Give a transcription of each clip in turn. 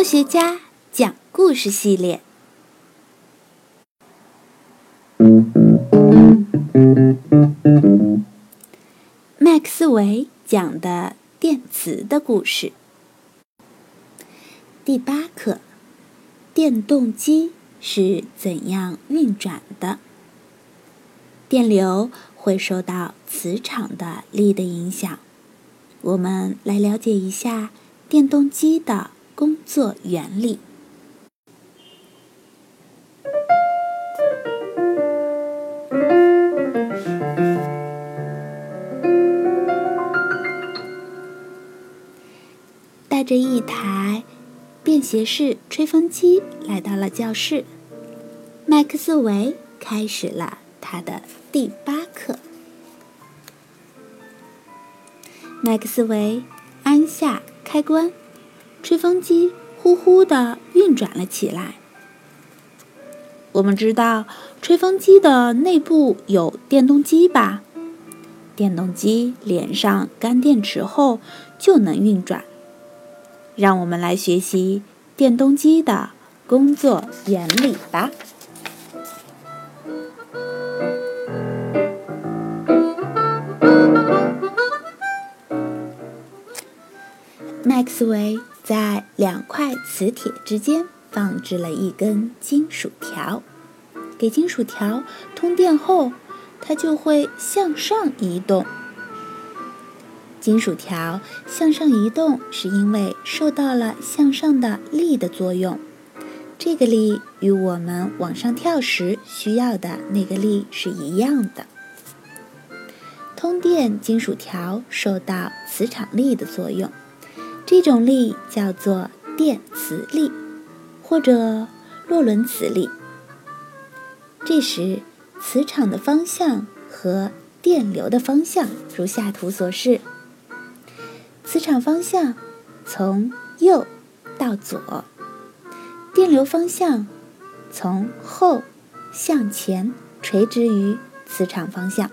科学家讲故事系列，麦克斯韦讲的电磁的故事。第八课：电动机是怎样运转的？电流会受到磁场的力的影响。我们来了解一下电动机的。工作原理。带着一台便携式吹风机来到了教室，麦克斯韦开始了他的第八课。麦克斯韦按下开关。吹风机呼呼地运转了起来。我们知道，吹风机的内部有电动机吧？电动机连上干电池后就能运转。让我们来学习电动机的工作原理吧。麦克斯韦。在两块磁铁之间放置了一根金属条，给金属条通电后，它就会向上移动。金属条向上移动是因为受到了向上的力的作用，这个力与我们往上跳时需要的那个力是一样的。通电金属条受到磁场力的作用。这种力叫做电磁力，或者洛伦兹力。这时，磁场的方向和电流的方向如下图所示：磁场方向从右到左，电流方向从后向前垂直于磁场方向。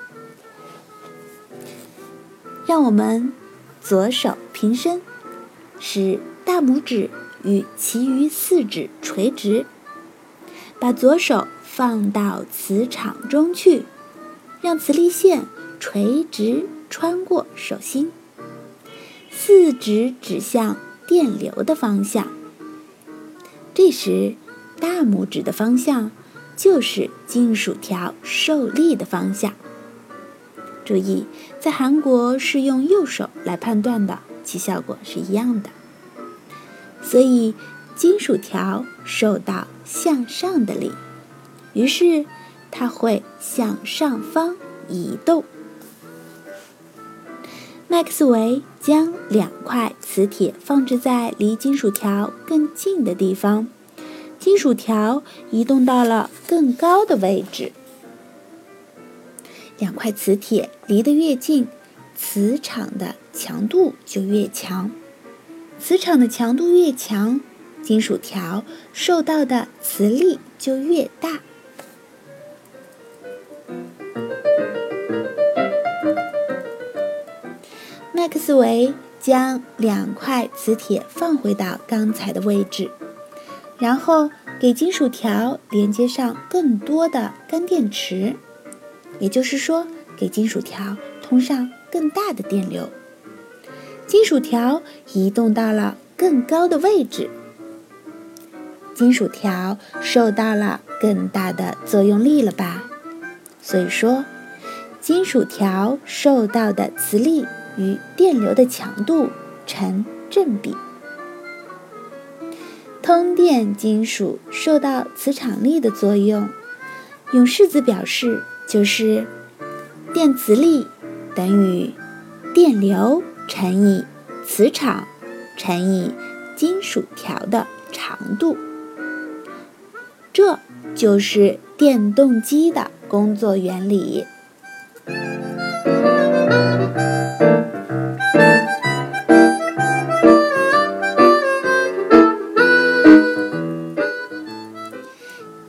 让我们左手平伸。使大拇指与其余四指垂直，把左手放到磁场中去，让磁力线垂直穿过手心，四指指向电流的方向。这时，大拇指的方向就是金属条受力的方向。注意，在韩国是用右手来判断的。其效果是一样的，所以金属条受到向上的力，于是它会向上方移动。麦克斯韦将两块磁铁放置在离金属条更近的地方，金属条移动到了更高的位置。两块磁铁离得越近。磁场的强度就越强，磁场的强度越强，金属条受到的磁力就越大。麦克斯韦将两块磁铁放回到刚才的位置，然后给金属条连接上更多的干电池，也就是说，给金属条通上。更大的电流，金属条移动到了更高的位置，金属条受到了更大的作用力了吧？所以说，金属条受到的磁力与电流的强度成正比。通电金属受到磁场力的作用，用式子表示就是电磁力。等于电流乘以磁场乘以金属条的长度，这就是电动机的工作原理。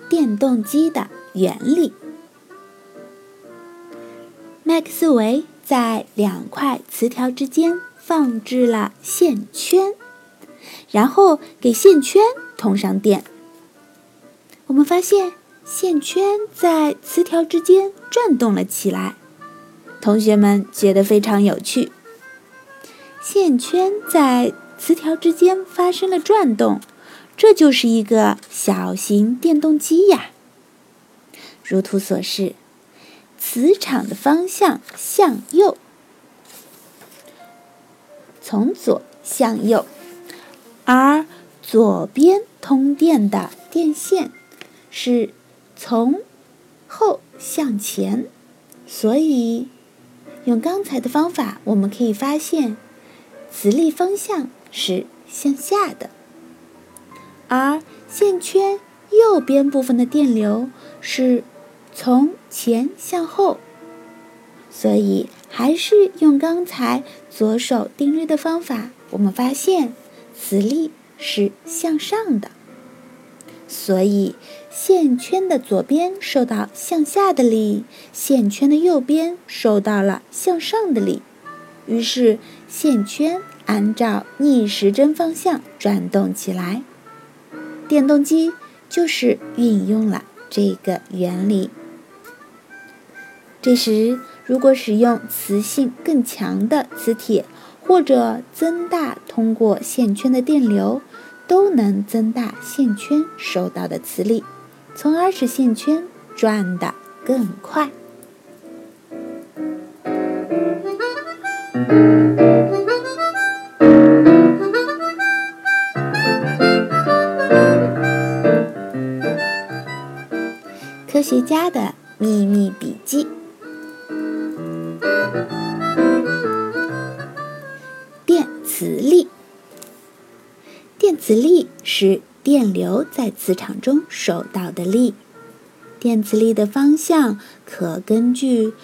电动机的原理，麦克斯韦。在两块磁条之间放置了线圈，然后给线圈通上电。我们发现线圈在磁条之间转动了起来，同学们觉得非常有趣。线圈在磁条之间发生了转动，这就是一个小型电动机呀。如图所示，磁场的方向向右，从左向右，而左边通电的电线是从后向前，所以用刚才的方法，我们可以发现。磁力方向是向下的，而线圈右边部分的电流是从前向后，所以还是用刚才左手定律的方法，我们发现磁力是向上的，所以线圈的左边受到向下的力，线圈的右边受到了向上的力。于是，线圈按照逆时针方向转动起来。电动机就是运用了这个原理。这时，如果使用磁性更强的磁铁，或者增大通过线圈的电流，都能增大线圈受到的磁力，从而使线圈转得更快。是电流在磁场中受到的力。电磁力的方向可根据。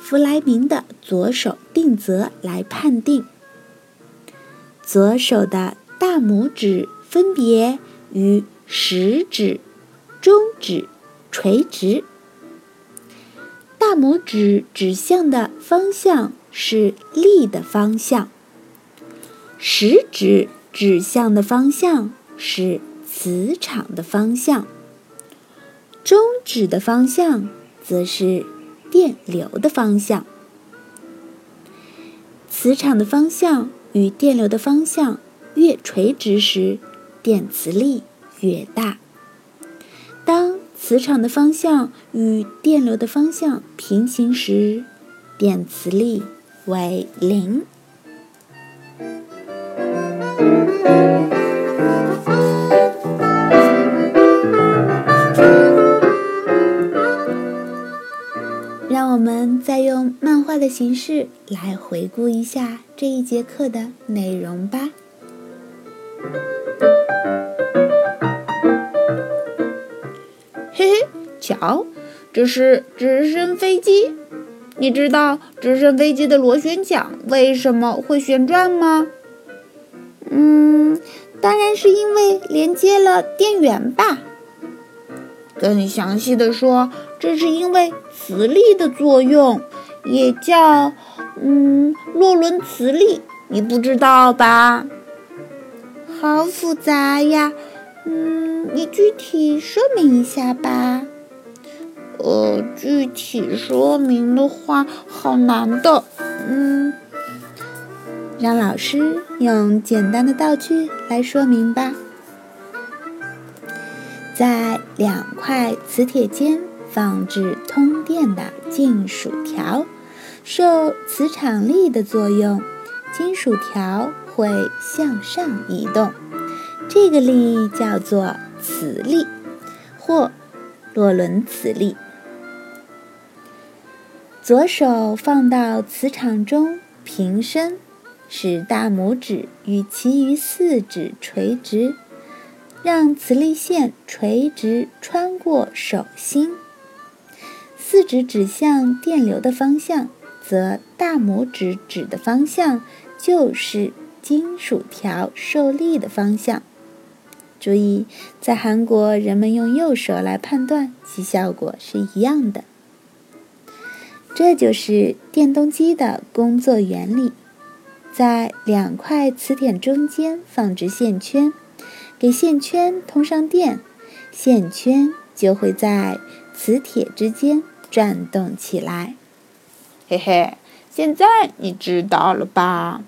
弗莱明的左手定则来判定，左手的大拇指分别与食指、中指垂直，大拇指指向的方向是力的方向，食指指向的方向是磁场的方向，中指的方向则是。电流的方向，磁场的方向与电流的方向越垂直时，电磁力越大。当磁场的方向与电流的方向平行时，电磁力为零。让我们再用漫画的形式来回顾一下这一节课的内容吧。嘿嘿，瞧，这是直升飞机。你知道直升飞机的螺旋桨为什么会旋转吗？嗯，当然是因为连接了电源吧。更详细的说，这是因为磁力的作用，也叫嗯洛伦磁力，你不知道吧？好复杂呀，嗯，你具体说明一下吧。呃，具体说明的话，好难的，嗯，让老师用简单的道具来说明吧。在两块磁铁间放置通电的金属条，受磁场力的作用，金属条会向上移动。这个力叫做磁力，或洛伦磁力。左手放到磁场中平伸，使大拇指与其余四指垂直。让磁力线垂直穿过手心，四指指向电流的方向，则大拇指指的方向就是金属条受力的方向。注意，在韩国人们用右手来判断，其效果是一样的。这就是电动机的工作原理。在两块磁铁中间放置线圈，给线圈通上电，线圈就会在磁铁之间转动起来。嘿嘿，现在你知道了吧？